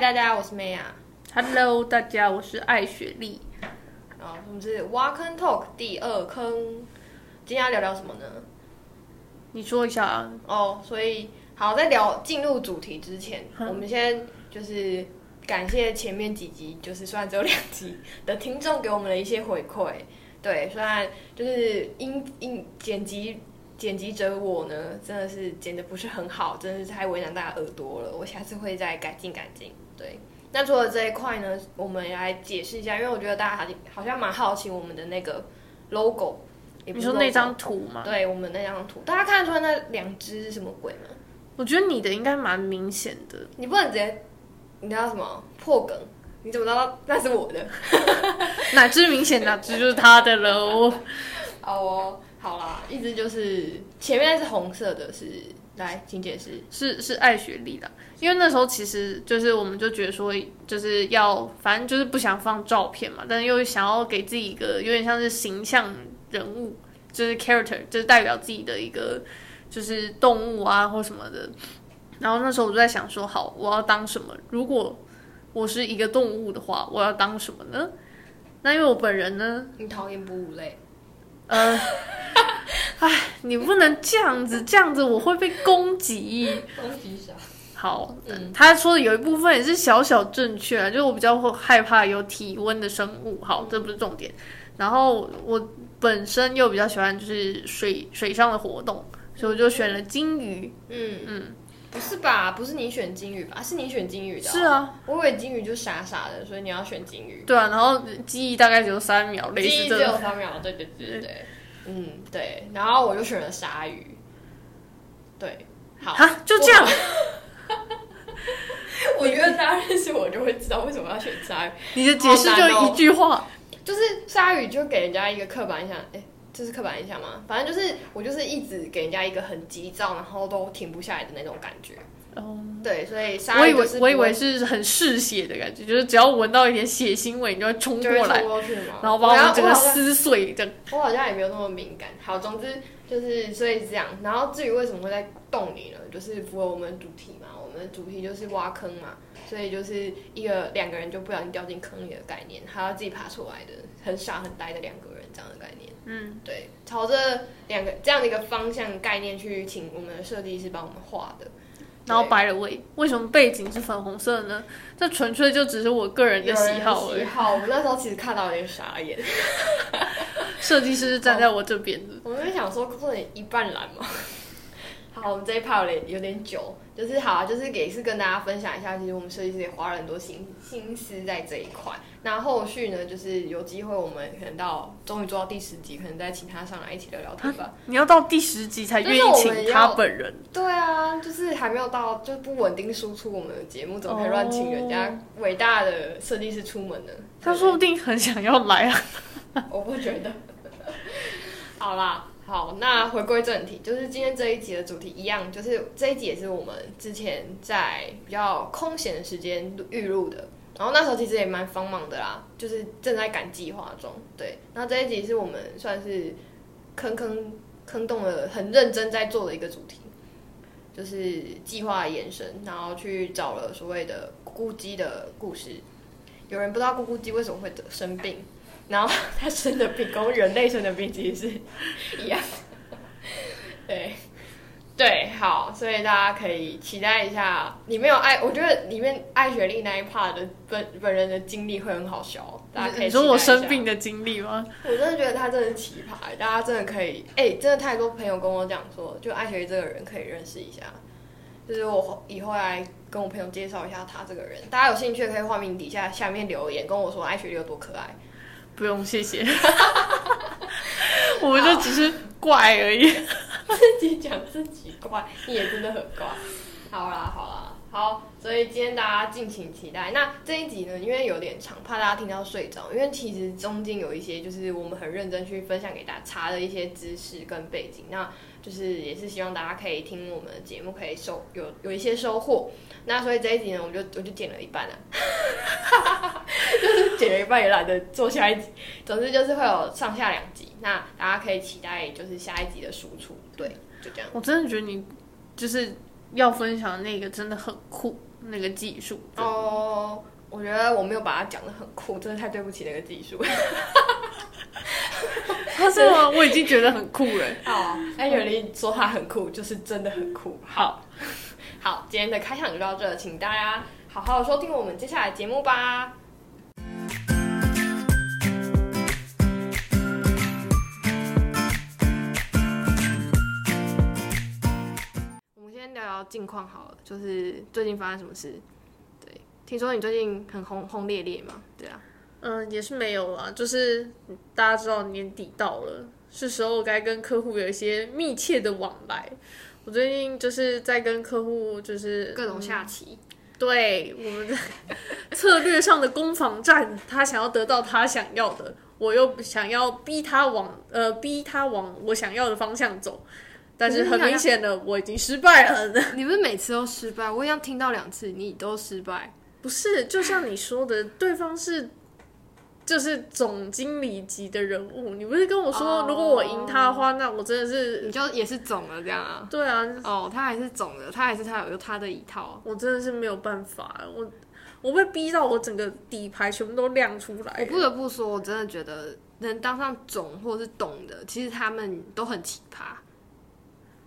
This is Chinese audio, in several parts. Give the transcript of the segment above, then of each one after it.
大家，我是 Maya。Hello，大家，我是艾雪莉。啊，我们是挖坑 Talk 第二坑。今天要聊聊什么呢？你说一下啊。哦，所以好，在聊进入主题之前，我们先就是感谢前面几集，就是虽然只有两集的听众给我们的一些回馈。对，虽然就是音音剪辑剪辑者我呢，真的是剪的不是很好，真的是太为难大家耳朵了。我下次会再改进改进。对，那除了这一块呢，我们来解释一下，因为我觉得大家好像好像蛮好奇我们的那个 logo。你说那张图吗？对，我们那张图，大家看得出来那两只是什么鬼吗？我觉得你的应该蛮明显的。你不能直接，你知道什么破梗？你怎么知道那是我的？哪只明显，哪只就是他的喽。哦，好啦，一只就是前面是红色的是，来，请解释。是是爱学历的，因为那时候其实就是我们就觉得说，就是要反正就是不想放照片嘛，但是又想要给自己一个有点像是形象人物，就是 character，就是代表自己的一个就是动物啊或什么的。然后那时候我就在想说，好，我要当什么？如果我是一个动物的话，我要当什么呢？那因为我本人呢，你讨厌哺乳类？呃，哎，你不能这样子，这样子我会被攻击。攻击啥？好，嗯他说的有一部分也是小小正确啊，就是我比较会害怕有体温的生物。好，这不是重点。然后我本身又比较喜欢就是水水上的活动，所以我就选了金鱼。嗯嗯，不是吧？不是你选金鱼吧？是你选金鱼的、是，啊，我以为金鱼就傻傻的，所以你要选金鱼。对啊，然后记忆大概只有三秒，类记忆只有似这种。三秒，对对对对对，嗯对。然后我就选了鲨鱼。对，好，就这样。我觉得大家认识我就会知道为什么要选鲨鱼，你的解释就一句话，就是鲨鱼就给人家一个刻板印象，哎、这是刻板印象吗？反正就是我就是一直给人家一个很急躁，然后都停不下来的那种感觉。哦，对，所以我鲨鱼以为我以为是很嗜血的感觉，就是只要闻到一点血腥味，你就会冲过来冲，过去，然后把我们整个撕碎，这样。我好像也没有那么敏感。好，总之就是所以是这样。然后至于为什么会在洞里呢？就是符合我们的主题嘛，我们的主题就是挖坑嘛，所以就是一个两个人就不小心掉进坑里的概念，还要自己爬出来的，很傻很呆的两个人这样的概念。嗯，对，朝着两个这样的一个方向概念去请我们的设计师帮我们画的。然后白了位，为什么背景是粉红色呢？这纯粹就只是我个人的喜好而已。喜好，我那时候其实看到有点傻眼，设计师是站在我这边的。我们想说，做点一半蓝嘛。好，我们这一 part 有点有点久，就是好啊，就是也是跟大家分享一下，其实我们设计师也花了很多心心思在这一块。那后续呢，就是有机会我们可能到终于做到第十集，可能再请他上来一起聊聊天吧。你要到第十集才愿意请他本人，对啊，就是还没有到，就不稳定输出我们的节目，怎么可以乱请人家伟大的设计师出门呢？他说不定很想要来啊。我不觉得。好啦，好，那回归正题，就是今天这一集的主题一样，就是这一集也是我们之前在比较空闲的时间预录的，然后那时候其实也蛮繁忙的啦，就是正在赶计划中。对，那这一集是我们算是坑坑坑洞了，很认真在做的一个主题，就是计划延伸，然后去找了所谓的咕咕鸡的故事。有人不知道咕咕鸡为什么会得生病，然后它生的病跟人类生的病其实是一样的。对，对，好，所以大家可以期待一下。里面有爱，我觉得里面爱雪莉那一 part 的本本人的经历会很好笑，大家可以你说我生病的经历吗？我真的觉得他真的奇葩，大家真的可以，哎、真的太多朋友跟我讲说，就艾学这个人可以认识一下，就是我以后来跟我朋友介绍一下他这个人，大家有兴趣可以画面底下下面留言跟我说艾学有多可爱。不用，谢谢。我们就只是怪而已。自己讲自己怪，你也真的很怪。好啦，好啦，好，所以今天大家敬请期待。那这一集呢，因为有点长，怕大家听到睡着，因为其实中间有一些就是我们很认真去分享给大家查的一些知识跟背景，那就是也是希望大家可以听我们的节目，可以收有有一些收获。那所以这一集呢，我就我就剪了一半了，剪了一半也懒得做下一集。总之就是会有上下两集，那大家可以期待就是下一集的输出。对，就这样。我真的觉得你就是要分享的那个真的很酷，那个技术。哦，我觉得我没有把它讲的很酷，真的太对不起那个技术。他是吗？我已经觉得很酷了。好，哎，有人说他很酷，就是真的很酷。好，好，今天的开场就到这，请大家好好收听我们接下来节目吧。们先聊聊近况好了，就是最近发生什么事？对，听说你最近很轰轰烈烈嘛？对啊。嗯，也是没有啦，就是大家知道年底到了，是时候该跟客户有一些密切的往来。我最近就是在跟客户就是各种下棋，对我们的 策略上的攻防战，他想要得到他想要的，我又想要逼他往呃逼他往我想要的方向走，但是很明显的我已经失败了。你不是每次都失败？我一样听到两次，你都失败。不是，就像你说的，对方是。就是总经理级的人物，你不是跟我说，如果我赢他的话，那我真的是你就也是总了这样啊？对啊，哦，他还是总的，他还是他有他的一套，我真的是没有办法，我我被逼到我整个底牌全部都亮出来。我不得不说，我真的觉得能当上总或是懂的，其实他们都很奇葩。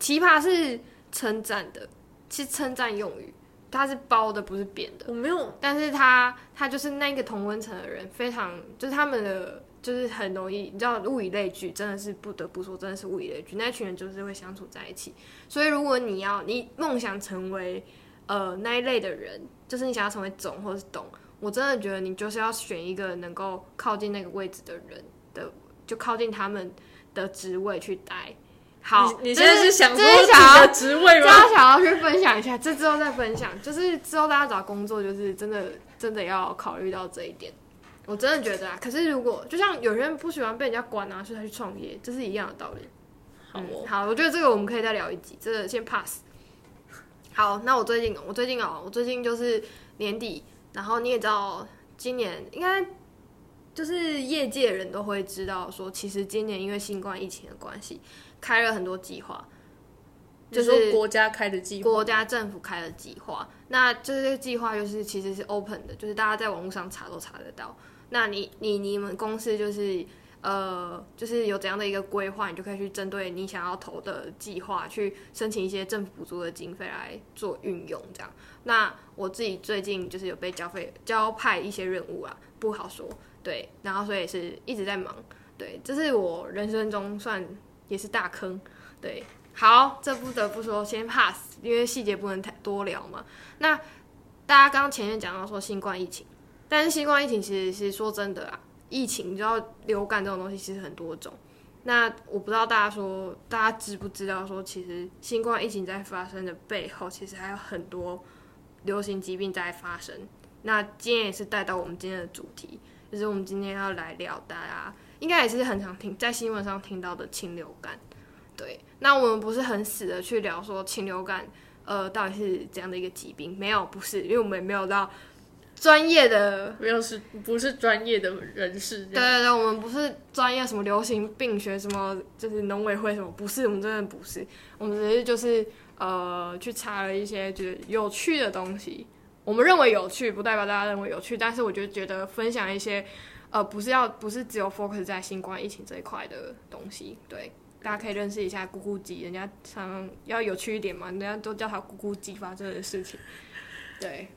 奇葩是称赞的，是称赞用语。它是包的，不是扁的。我没有，但是他他就是那个同温层的人，非常就是他们的就是很容易，你知道物以类聚，真的是不得不说，真的是物以类聚。那群人就是会相处在一起。所以如果你要你梦想成为呃那一类的人，就是你想要成为总或是懂，我真的觉得你就是要选一个能够靠近那个位置的人的，就靠近他们的职位去待。好，你现在是想说想要职位吗？大家想要去分享一下，这之后再分享。就是之后大家找工作，就是真的真的要考虑到这一点。我真的觉得啊，可是如果就像有些人不喜欢被人家管啊，所以他去创业，这是一样的道理。好，好，我觉得这个我们可以再聊一集，这个先 pass。好，那我最近，我最近哦，我最近就是年底，然后你也知道，今年应该。就是业界人都会知道，说其实今年因为新冠疫情的关系，开了很多计划，就是国家开的计划，国家政府开的计划。那这些计划就是其实是 open 的，就是大家在网络上查都查得到。那你你你们公司就是呃，就是有怎样的一个规划，你就可以去针对你想要投的计划去申请一些政府补助的经费来做运用。这样，那我自己最近就是有被交费交派一些任务啊，不好说。对，然后所以是一直在忙，对，这是我人生中算也是大坑，对，好，这不得不说先 pass，因为细节不能太多聊嘛。那大家刚刚前面讲到说新冠疫情，但是新冠疫情其实是说真的啊，疫情你知道流感这种东西其实很多种，那我不知道大家说大家知不知道说其实新冠疫情在发生的背后，其实还有很多流行疾病在发生。那今天也是带到我们今天的主题。就是我们今天要来聊，大家应该也是很常听在新闻上听到的禽流感。对，那我们不是很死的去聊说禽流感，呃，到底是怎样的一个疾病？没有，不是，因为我们没有到专业的，没有是不是专业的人士？对对对，我们不是专业什么流行病学什么，就是农委会什么，不是，我们真的不是，我们只是就是呃去查了一些就是有趣的东西。我们认为有趣，不代表大家认为有趣。但是我就觉得分享一些，呃，不是要不是只有 focus 在新冠疫情这一块的东西，对，大家可以认识一下咕咕鸡，人家常要有趣一点嘛，人家都叫他咕咕鸡发生的事情。对，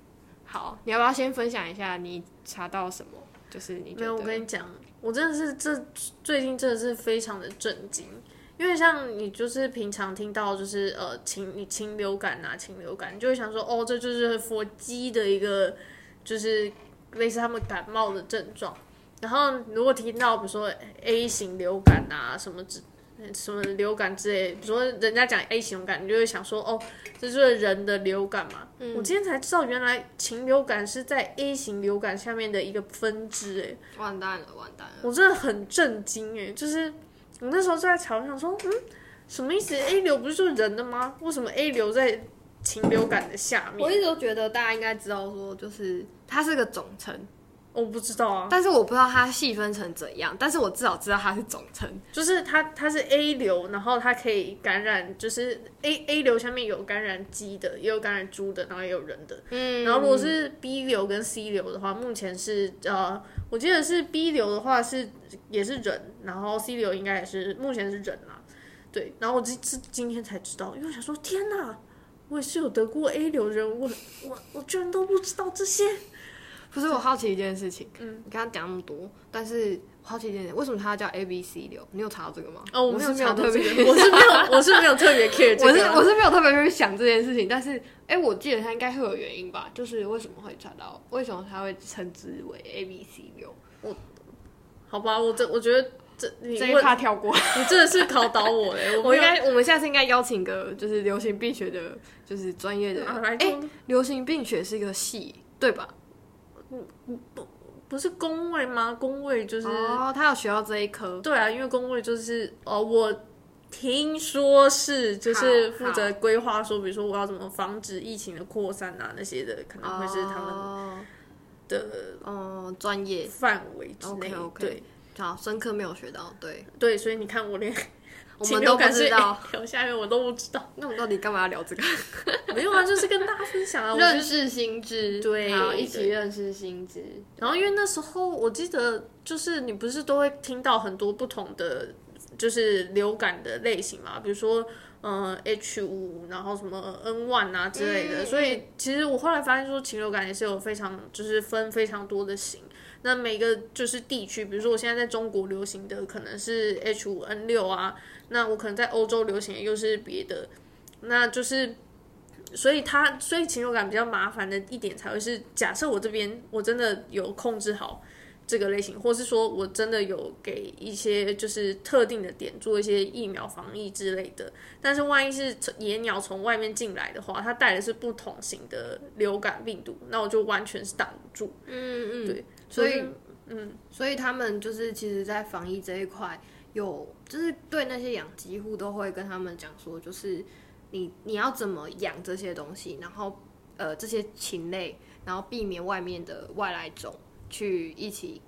好，你要不要先分享一下你查到什么？就是你没有，我跟你讲，我真的是这最近真的是非常的震惊。因为像你就是平常听到就是呃禽你禽流感啊禽流感，你就会想说哦这就是佛鸡的一个就是类似他们感冒的症状。然后如果听到比如说 A 型流感啊什么之什么流感之类，比如说人家讲 A 型流感，你就会想说哦这就是人的流感嘛。我今天才知道原来禽流感是在 A 型流感下面的一个分支哎，完蛋了完蛋了，我真的很震惊哎，就是。我那时候就在嘲想说，嗯，什么意思？A 流不是就是人的吗？为什么 A 流在禽流感的下面？我一直都觉得大家应该知道，说就是它是个总称，我不知道啊，但是我不知道它细分成怎样，但是我至少知道它是总称。就是它它是 A 流，然后它可以感染，就是 A A 流下面有感染鸡的，也有感染猪的，然后也有人的。嗯然后如果是 B 流跟 C 流的话，目前是呃，我记得是 B 流的话是也是人，然后 C 流应该也是目前是人啦。对，然后我今今今天才知道，因为我想说天哪，我也是有得过 A 流人，我我我居然都不知道这些。不是我好奇一件事情，嗯，你刚刚讲那么多，但是我好奇一件事，为什么它叫 A B C 流？你有查到这个吗？哦，我我没有是没有特别，我是没有，我是没有特别 care 这我是。我是没有特别去想这件事情，但是哎、我记得它应该会有原因吧，就是为什么会查到，为什么它会称之为 A B C 流？我好吧，我这我觉得这你这一问趴跳过。你真的是考倒我哎，我应该，我们下次应该邀请个就是流行病学的，就是专业的。啊来哎、流行病学是一个系，对吧？不不是工位吗？工位就是哦，他有学到这一科。对啊，因为工位就是哦，我听说是就是负责规划说，比如说我要怎么防止疫情的扩散啊那些的，可能会是他们哦，的哦，专业。范围之内。对好，深刻没有学到，对，对，所以你看我连我们都不知道。聊下面我都不知道，那我们到底干嘛要聊这个？没有啊，就是跟大家分享啊。认识新知，对好，一起认识新知。然后因为那时候我记得，就是你不是都会听到很多不同的就是流感的类型嘛，比如说嗯 H 五，然后什么 N one 啊之类的。嗯所以其实我后来发现说，禽流感也是有非常就是分非常多的型。那每个就是地区，比如说我现在在中国流行的可能是 H 五 N 六啊，那我可能在欧洲流行的又是别的，那就是。所以它，所以禽流感比较麻烦的一点才会是，假设我这边我真的有控制好这个类型，或是说我真的有给一些就是特定的点做一些疫苗防疫之类的，但是万一是野鸟从外面进来的话，它带的是不同型的流感病毒，那我就完全是挡不住。嗯嗯，对，所以嗯，所以他们就是其实，在防疫这一块，有就是对那些养鸡户都会跟他们讲说，就是你你要怎么养这些东西，然后呃这些禽类，然后避免外面的外来种去一起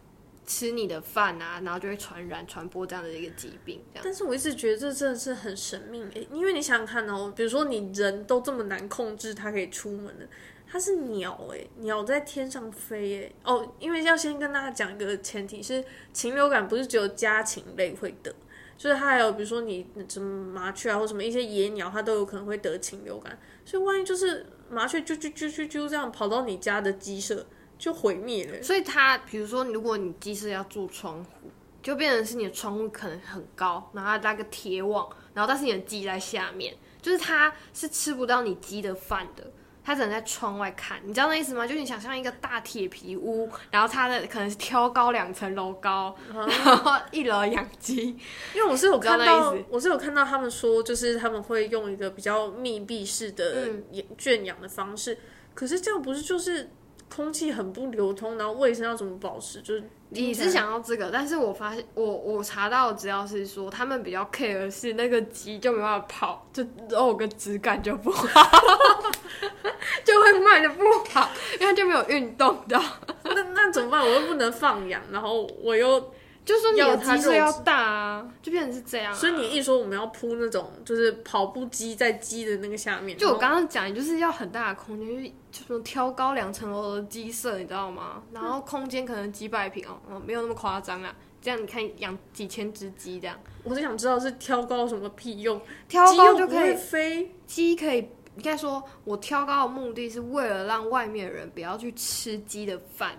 吃你的饭啊，然后就会传染传播这样的一个疾病，这样。但是我一直觉得这真的是很神秘诶，因为你想想看哦，比如说你人都这么难控制，它可以出门的，它是鸟诶，鸟在天上飞诶。哦，因为要先跟大家讲一个前提是，禽流感不是只有家禽类会得，就是它还有比如说你什么麻雀啊或什么一些野鸟，它都有可能会得禽流感，所以万一就是麻雀啾啾啾啾啾这样跑到你家的鸡舍，就毁灭了。所以它，比如说，如果你鸡舍要做窗户，就变成是你的窗户可能很高，然后它搭个铁网，然后但是你的鸡在下面，就是它是吃不到你鸡的饭的，它只能在窗外看，你知道那意思吗？就是你想象一个大铁皮屋，然后它的可能是挑高两层楼高，然后一楼养鸡，因为我是有看到，我是有看到他们说，就是他们会用一个比较密闭式的嗯圈养的方式，可是这样不是就是空气很不流通，然后卫生要怎么保持？就是你是想要这个，但是我发现我我查到的资料是说，他们比较 care 是那个鸡就没办法跑，就肉跟质感就不好，就会卖的不好，因为它就没有运动到。那那怎么办？我又不能放养，然后我又，就是说你的鸡舍要大啊，就变成是这样、啊。所以你一说我们要铺那种就是跑步机在鸡的那个下面，就我刚刚讲，就是要很大的空间，就是就是挑高两层楼的鸡舍，你知道吗？然后空间可能几百平哦，哦，没有那么夸张啊。这样你看养几千只鸡这样，我是想知道是挑高有什么屁用？挑高就可以飞，鸡可以，应该说，我挑高的目的是为了让外面的人不要去吃鸡的饭，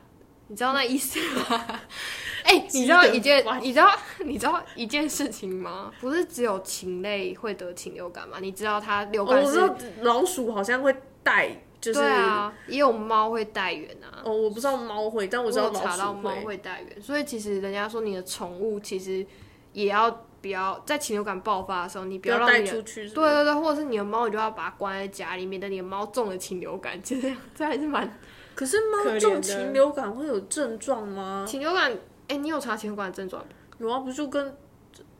你知道那意思吗？哎、你知道一件你知道 你知道一件事情吗？不是只有禽类会得禽流感吗？你知道它流哦感是？我知道老鼠好像会带，就是对啊，也有猫会带源啊。哦，我不知道猫会，但我知道查到猫会。带源，所以其实人家说你的宠物其实也要不要在禽流感爆发的时候，你不不要带要让你的出去对对对，或者是你的猫，你就要把它关在家里，面，等你的猫中了禽流感。其实这还是蛮可是猫中禽流感会有症状吗？禽流感。哎、你有查禽流感的症状吗？有啊，不就跟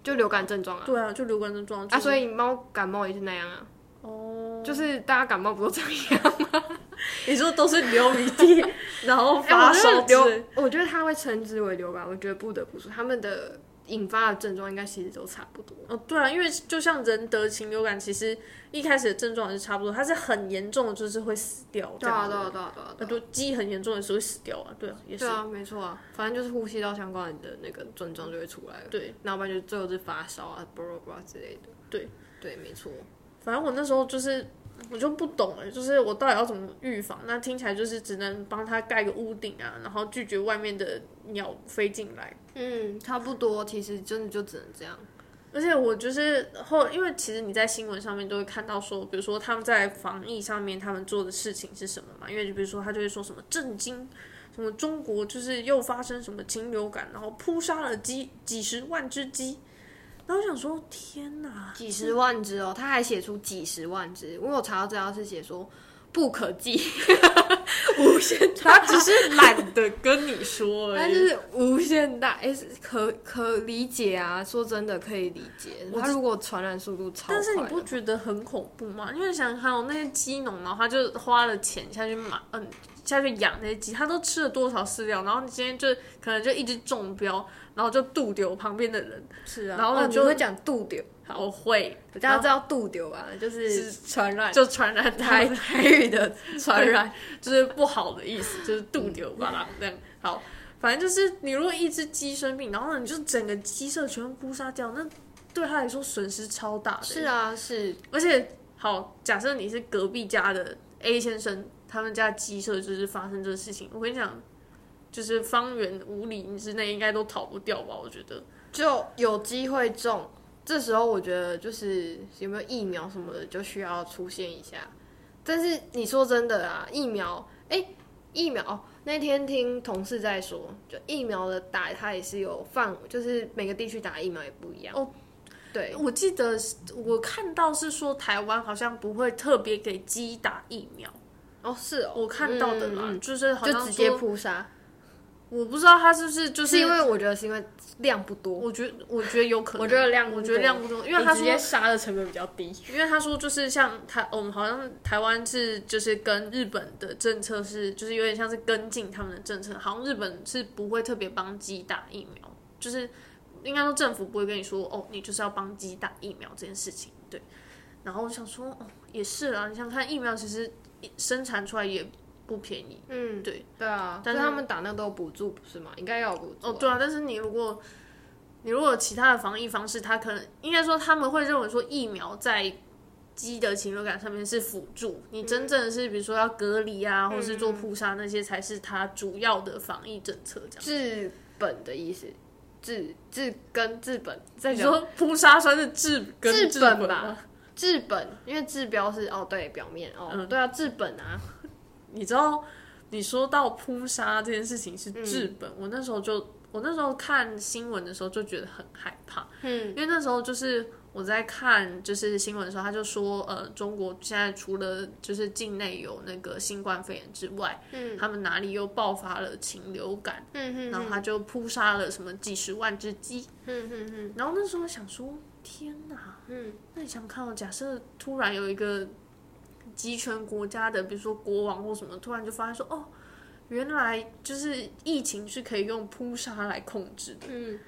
就流感症状啊。对啊，就流感症状啊，所以猫感冒也是那样啊。哦，哦，就是大家感冒不都这样吗？你说都是流鼻涕，然后发烧流，我觉得他会称之为流感，我觉得不得不说，他们的引发的症状应该其实都差不多。哦，对啊，因为就像人得禽流感，其实一开始的症状也是差不多，它是很严重的，就是会死掉。对啊，对啊，对啊，对啊，那就鸡很严重的时候会死掉啊，对啊，也是对，啊，没错啊，反正就是呼吸道相关的那个症状就会出来了。对，那不然就最后是发烧啊、巴拉巴拉之类的。对，对，没错。反正我那时候就是我就不懂了，就是我到底要怎么预防？那听起来就是只能帮他盖个屋顶啊，然后拒绝外面的鸟飞进来。嗯，差不多，其实真的就只能这样。而且我就是后，因为其实你在新闻上面都会看到说，比如说他们在防疫上面他们做的事情是什么嘛？因为就比如说他就会说什么震惊，什么中国就是又发生什么禽流感，然后扑杀了几几十万只鸡。然后我想说，天哪，几十万只哦，他还写出几十万只，我有查到资料是写说不可计，无限他只是懒得跟你说而已。他就是无限大，哎、是可可理解啊。说真的，可以理解。他如果传染速度超快，但是你不觉得很恐怖吗？因为想想看哦，那些鸡农，然后他就花了钱下去买，嗯，下去养那些鸡，他都吃了多少饲料？然后你今天就可能就一直中标，然后就渡丢旁边的人。是啊，然后呢就会讲渡丢，我会，大家知道渡丢吧？就是传染，就传染台台，台语的传染。就是不好的意思，就是渡丢吧啦，这样好。反正就是你如果一只鸡生病，然后呢你就整个鸡舍全部扑杀掉，那对他来说损失超大的。是啊，是而且好，假设你是隔壁家的 A 先生，他们家鸡舍就是发生这个事情，我跟你讲，就是方圆五里之内应该都逃不掉吧？我觉得。就有机会中。这时候我觉得就是有没有疫苗什么的就需要出现一下。但是你说真的啊，疫苗，哎、疫苗、哦那天听同事在说，就疫苗的打它也是有放，就是每个地区打疫苗也不一样。哦，对，我记得我看到是说台湾好像不会特别给鸡打疫苗，哦是哦，我看到的啦，就是好像就直接说扑杀，我不知道他是不是就是因为我觉得是因为量不多，我觉得我觉得有可能，我觉得量不我觉得多量不多，因为他说你直接杀的成本比较低。因为他说就是像台，我们好像台湾是就是跟日本的政策是，就是有点像是跟进他们的政策，好像日本是不会特别帮鸡打疫苗，就是应该说政府不会跟你说哦，你就是要帮鸡打疫苗这件事情，对。然后我想说，哦，也是啊，你想看疫苗其实生产出来也不便宜，嗯，对对啊，但是他们打那个都有补助，不是吗？应该要有补助啊、哦，对啊，但是你如果你如果有其他的防疫方式，他可能应该说他们会认为说疫苗在鸡的禽流感上面是辅助，你真正的是比如说要隔离啊，或者是做扑杀那些才是它主要的防疫政策这样。治本的意思，治治根治本，再你说扑杀算是治根治治本吧吗？治本，因为治标是哦对表面哦、嗯。对啊治本啊，你知道你说到扑杀这件事情是治嗯本，我那时候就我那时候看新闻的时候就觉得很害怕，嗯。因为那时候就是我在看就是新闻的时候，他就说，呃，中国现在除了就是境内有那个新冠肺炎之外，嗯。他们哪里又爆发了禽流感，嗯嗯。然后他就扑杀了什么几十万只鸡，嗯嗯嗯。然后那时候想说，天哪，嗯，那你想看哦，假设突然有一个集权国家的，比如说国王或什么，突然就发现说，哦，原来就是疫情是可以用扑杀来控制的，嗯。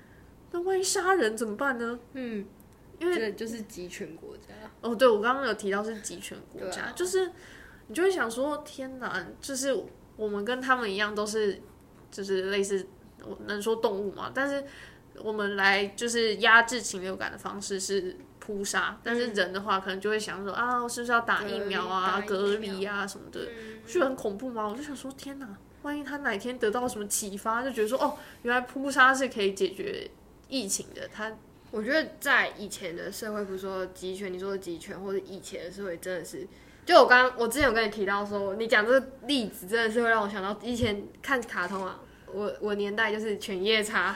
那万一杀人怎么办呢？嗯，因为这就是集权国家，哦，对，我刚刚有提到是集权国家，啊。就是你就会想说，天哪，就是我们跟他们一样，都是就是类似，我能说动物嘛？但是我们来就是压制禽流感的方式是扑杀，但是人的话可能就会想说啊，我是不是要打疫苗啊、隔离啊什么的，不觉得很恐怖吗？我就想说，天哪，万一他哪天得到什么启发，就觉得说，哦，原来扑杀是可以解决疫情的，他我觉得在以前的社会，不是说集权，你说的集权，或者以前的社会，真的是，就我刚我之前有跟你提到说，你讲这个例子，真的是会让我想到以前看卡通啊，我我年代就是犬夜叉，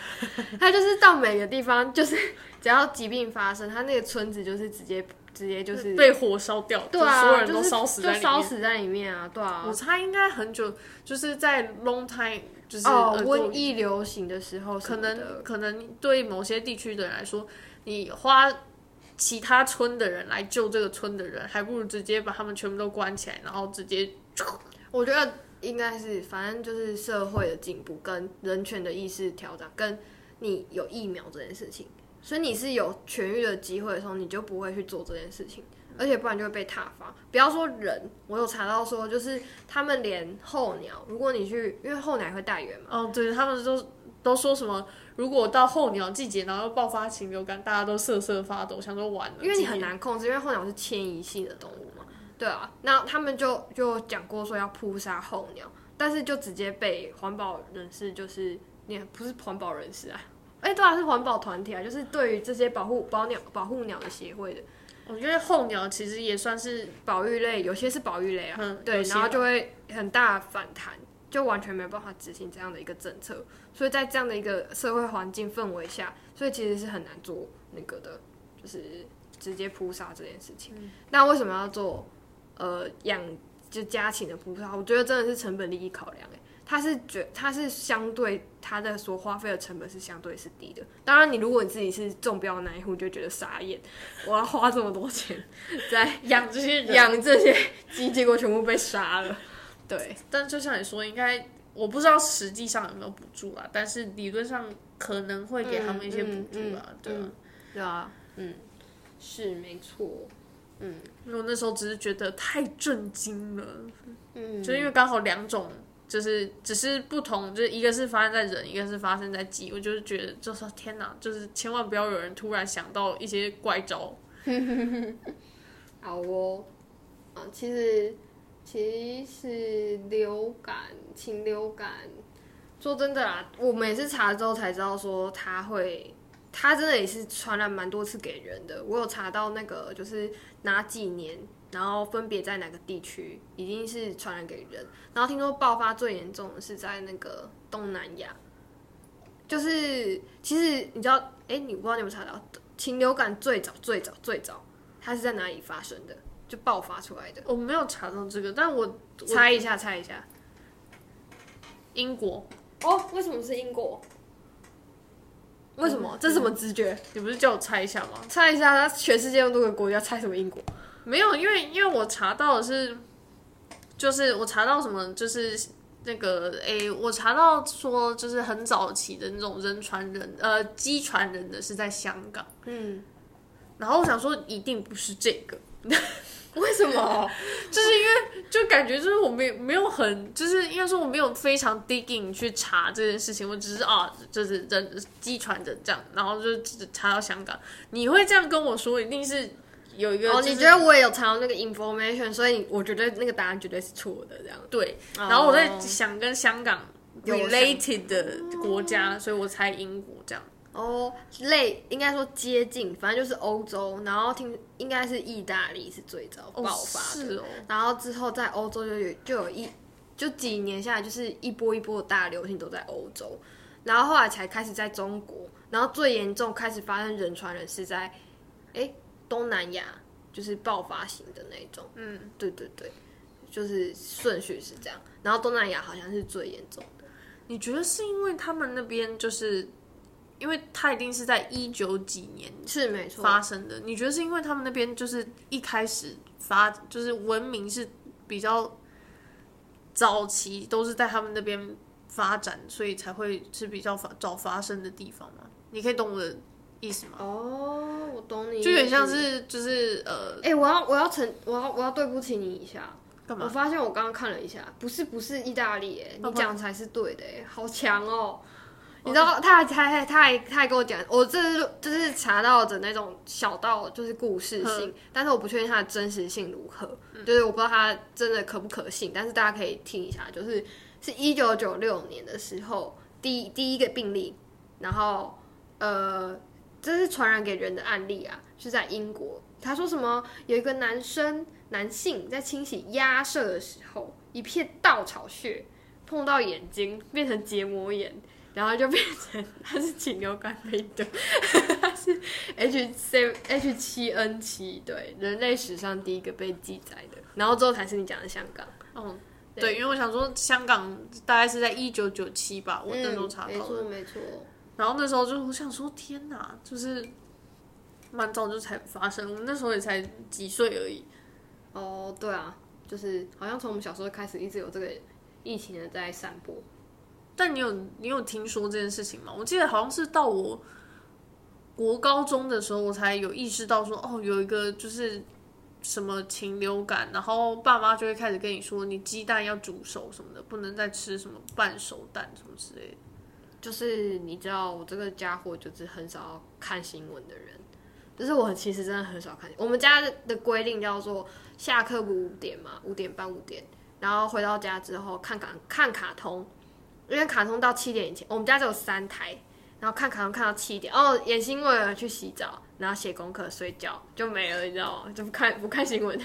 他就是到每个地方，就是只要疾病发生，他那个村子就是直接直接就是被火烧掉，对啊，就所有人都就是烧死在就里面。烧死在里面啊，对啊我，猜应该很久，就是在 long time，就是瘟疫流行的时候什可，能可能对某些地区的人来说，你花其他村的人来救这个村的人，还不如直接把他们全部都关起来，然后直接我觉得应该是，反正就是社会的进步跟人权的意识调整，跟你有疫苗这件事情，所以你是有痊愈的机会的时候，你就不会去做这件事情，而且不然就会被踏伐。不要说人，我有查到说，就是他们连候鸟，如果你去，因为候鸟会带源嘛，哦，对他们都都说什么，如果到候鸟季节，然后爆发禽流感，大家都瑟瑟发抖，想说完了，因为你很难控制，因为候鸟是迁移性的动物。嘛，对啊，那他们就就讲过说要扑杀候鸟，但是就直接被环保人士就是你不是环保人士啊，哎、对啊，是环保团体啊，就是对于这些保护保鸟保护鸟的协会的我觉得候鸟其实也算是保育类，有些是保育类啊，嗯对，然后就会很大反弹，就完全没办法执行这样的一个政策，所以在这样的一个社会环境氛围下，所以其实是很难做那个的，就是直接扑杀这件事情。那为什么要做呃养就家禽的葡萄？我觉得真的是成本利益考量、哎，它是觉它是相对它的所花费的成本是相对是低的。当然，你如果你自己是中标的那一户，你就觉得傻眼，我要花这么多钱在 养这些，养这些鸡，结果全部被杀了。对，但就像你说，应该我不知道实际上有没有补助啊，但是理论上可能会给他们一些补助啊，嗯嗯对啊。对啊，嗯，是没错，因为我那时候只是觉得太震惊了，嗯，就因为刚好两种，就是只是不同，就是一个是发生在人，一个是发生在鸡，我就是觉得就是天哪，就是千万不要有人突然想到一些怪招。好哦，啊，其实其实流感、禽流感，说真的啦，我们也是查了之后才知道说它会，它真的也是传染蛮多次给人的。我有查到那个就是哪几年，然后分别在哪个地区已经是传染给人，然后听说爆发最严重的是在那个东南亚，就是其实你知道，哎、你不知道你有没有查到禽流感最早最早最早。它是在哪里发生的？就爆发出来的？我没有查到这个，但我猜一下，猜一下。英国，哦，为什么是英国？为什么？这是什么直觉？你不是叫我猜一下吗？猜一下，他全世界那么多个国家，猜什么英国？没有，因为因为我查到的是，就是我查到什么，就是那个诶，我查到说，就是很早期的那种人传人，呃，鸡传人的是在香港，嗯，然后我想说一定不是这个，为什么？就是因为就感觉就是我没没有很，就是应该说我没有非常 digging 去查这件事情，我只是啊，就是人机传人这样，然后就只查到香港，你会这样跟我说，一定是有一个、哦，就是你觉得我也有查到那个 information，所以我觉得那个答案绝对是错的，这样。对，哦然后我在想跟香港有 related 的国家，所以我猜英国这样。哦，类应该说接近，反正就是欧洲，然后听应该是意大利是最早爆发的，然后之后在欧洲就有就有一就几年下来，就是一波一波的大流行都在欧洲，然后后来才开始在中国，然后最严重开始发生人传人是在哎东南亚，就是爆发型的那种，嗯，对对对，就是顺序是这样，然后东南亚好像是最严重的，你觉得是因为他们那边就是，因为它一定是在一九几年是没错，发生的？你觉得是因为他们那边就是一开始发，就是文明是比较早期都是在他们那边发展，所以才会是比较发早发生的地方吗？你可以懂我的意思吗？哦，我懂你，就有点像。是就是呃，哎、我要我要承我要我要对不起你一下，干嘛我发现我刚刚看了一下，不是不是意大利，哎，你讲才是对的，哎，好强哦！你知道，他还他还他还他还跟我讲，我这是就是查到的那种小道，就是故事性，但是我不确定它的真实性如何，就是我不知道它真的可不可信，但是大家可以听一下，就是是一九九六年的时候，第一第一个病例，然后呃，这是传染给人的案例啊，是在英国。他说什么？有一个男生男性在清洗鸭舍的时候，一片稻草屑碰到眼睛，变成结膜炎，然后就变成他是禽流感病毒，他是 H C H 七 N 七，对，人类史上第一个被记载的。然后之后才是你讲的香港，嗯，对，因为我想说香港大概是在一九九七吧，我那时候查嗯没到的。错没错。然后那时候就我想说，天哪，就是蛮早就才发生，我们那时候也才几岁而已。哦，对啊，就是好像从我们小时候开始，一直有这个疫情的在散播。但你有你有听说这件事情吗？我记得好像是到我国高中的时候，我才有意识到说，哦，有一个就是什么禽流感，然后爸妈就会开始跟你说，你鸡蛋要煮熟什么的，不能再吃什么半熟蛋什么之类的。就是你知道，我这个家伙就是很少看新闻的人，就是我其实真的很少看。我们家的规定叫做下课不五点嘛，五点半五点，然后回到家之后看看看卡通，因为卡通到七点以前，我们家只有三台，然后看卡通看到七点，哦，演新闻了去洗澡，然后写功课睡觉就没了，你知道吗？就不看不看新闻。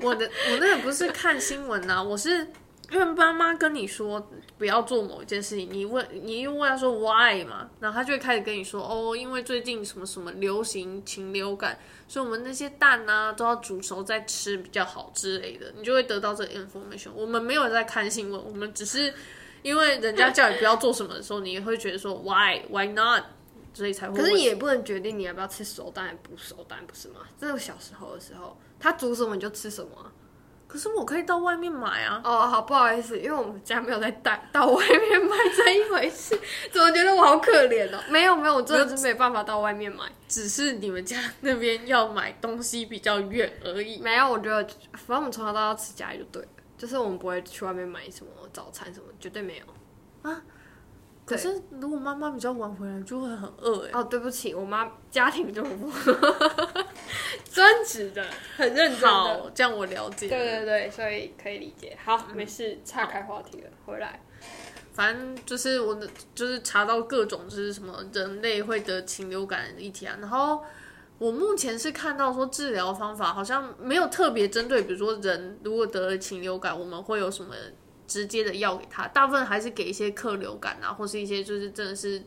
我的我那个不是看新闻呐、我是因为妈妈跟你说不要做某一件事情，你问你又问他说 why 嘛，然后他就会开始跟你说哦，因为最近什么什么流行禽流感，所以我们那些蛋啊都要煮熟再吃比较好之类的，你就会得到这个 information。我们没有在看新闻，我们只是因为人家叫你不要做什么的时候，你也会觉得说 why why not，所以才会问。可是你也不能决定你要不要吃熟蛋不熟蛋，不是吗？这个小时候的时候，他煮什么你就吃什么啊、可是我可以到外面买啊。哦，好，不好意思，因为我们家没有在带 到外面买这一回事，怎么觉得我好可怜哦？没有没有，我真的是没办法到外面买。只是你们家那边要买东西比较远而已。没有，我觉得反正我们从小到大吃家里就对了，就是我们不会去外面买什么早餐什么，绝对没有啊。可是如果妈妈比较晚回来，就会很饿哎。哦，对不起，我妈家庭主妇，专职的，很认真的。好，这样我了解。对对对，所以可以理解。好，没事，岔开话题了，回来。反正就是我的，就是查到各种就是什么人类会得禽流感的议题啊。然后我目前是看到说治疗方法好像没有特别针对，比如说人如果得了禽流感，我们会有什么直接的药给他，大部分还是给一些克流感啊，或是一些就是真的是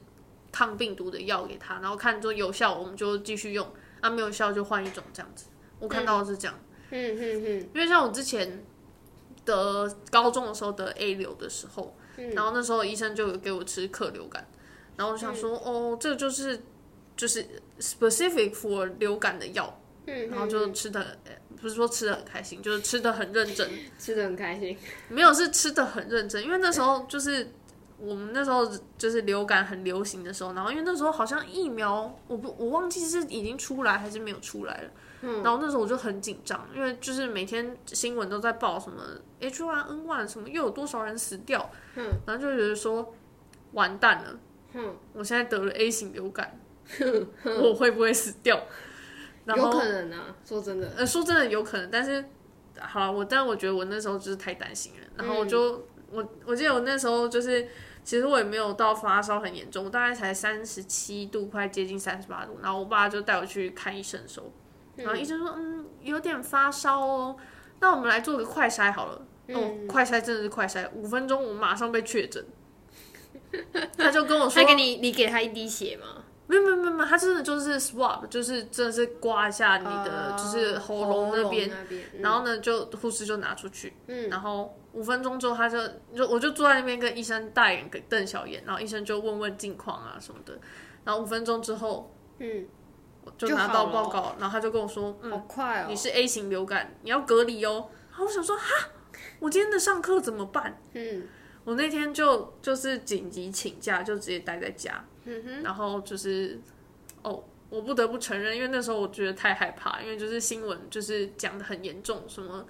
抗病毒的药给他，然后看说有效我们就继续用，啊没有效就换一种这样子。我看到的是这样。嗯嗯嗯，因为像我之前得高中的时候得 A 流的时候，然后那时候医生就有给我吃克流感，然后我想说，哦，这个就是就是 specific for 流感的药，嗯然后就吃的不是说吃的很开心，就是吃的很认真，吃的很开心。没有是吃的很认真，因为那时候就是。我们那时候就是流感很流行的时候，然后因为那时候好像疫苗，我不我忘记是已经出来还是没有出来了，嗯。然后那时候我就很紧张，因为就是每天新闻都在报什么 H1N1 什么又有多少人死掉，嗯，然后就觉得说完蛋了，嗯，我现在得了 A 型流感，我会不会死掉？然后有可能啊，说真的，呃，说真的有可能，但是好了，我但我觉得我那时候就是太担心了，然后我就、我我记得我那时候就是。其实我也没有到发烧很严重，我大概才三十七度，快接近三十八度。然后我爸就带我去看医生的时候，然后医生说，嗯，有点发烧哦，那我们来做个快筛好了。哦，快筛真的是快筛，五分钟我马上被确诊。他就跟我说他，给你，你给他一滴血吗？没有没有没有，他真的就是 swab，就是真的是刮一下你的、就是喉咙那边，然后呢就护士就拿出去，嗯，然后五分钟之后他就就我就坐在那边跟医生大眼瞪小眼，然后医生就问问近况啊什么的，然后五分钟之后嗯，就拿到报告，然后他就跟我说，嗯，好快哦你。是 A 型流感，你要隔离哦。然后我想说，哈，我今天的上课怎么办？嗯我那天就就是紧急请假，就直接待在家，嗯哼，然后就是哦，我不得不承认，因为那时候我觉得太害怕，因为就是新闻就是讲的很严重，什么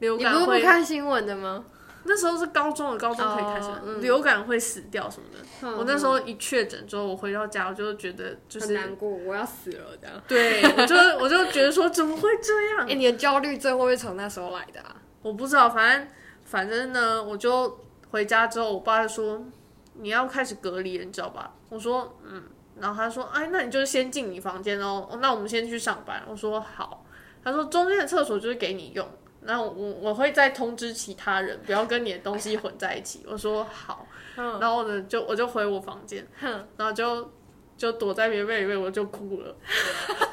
流你不是不感会，看新闻的吗？那时候是高中的高中可以开始、哦嗯流感会死掉什么的。嗯我那时候一确诊之后，我回到家，我就觉得就是很难过，我要死了这样。对，我就我就觉得说怎么会这样 哎、？你的焦虑症会不会从那时候来的啊？我不知道，反正反正呢，我就回家之后，我爸就说你要开始隔离了，你知道吧？我说嗯，然后他说哎，那你就先进你房间哦，哦那我们先去上班。我说好，他说中间的厕所就是给你用，然后我我会再通知其他人，不要跟你的东西混在一起。我说好，然后呢就我就回我房间，然后就就躲在棉被里面，我就哭了。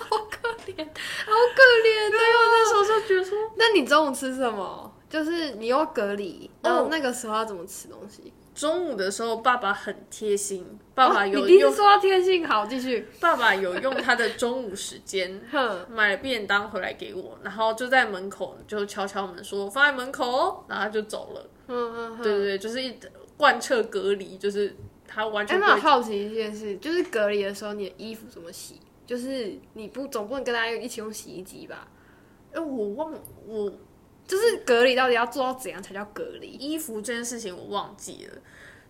好可怜对，我那时候就觉得说。那你中午吃什么？就是你又隔离，然后那个时候要怎么吃东西？中午的时候，爸爸很贴心，爸爸哦有你第一用、次说到天性好，继续。爸爸有用他的中午时间 哼，买了便当回来给我，然后就在门口就敲敲门说放在门口哦，然后他就走了。嗯嗯对对对，就是一贯彻隔离，就是他完哎，全我好奇一件事，就是隔离的时候，你的衣服怎么洗？就是你不总不能跟大家一起用洗衣机吧？哎，我忘我就是隔离到底要做到怎样才叫隔离？衣服这件事情我忘记了，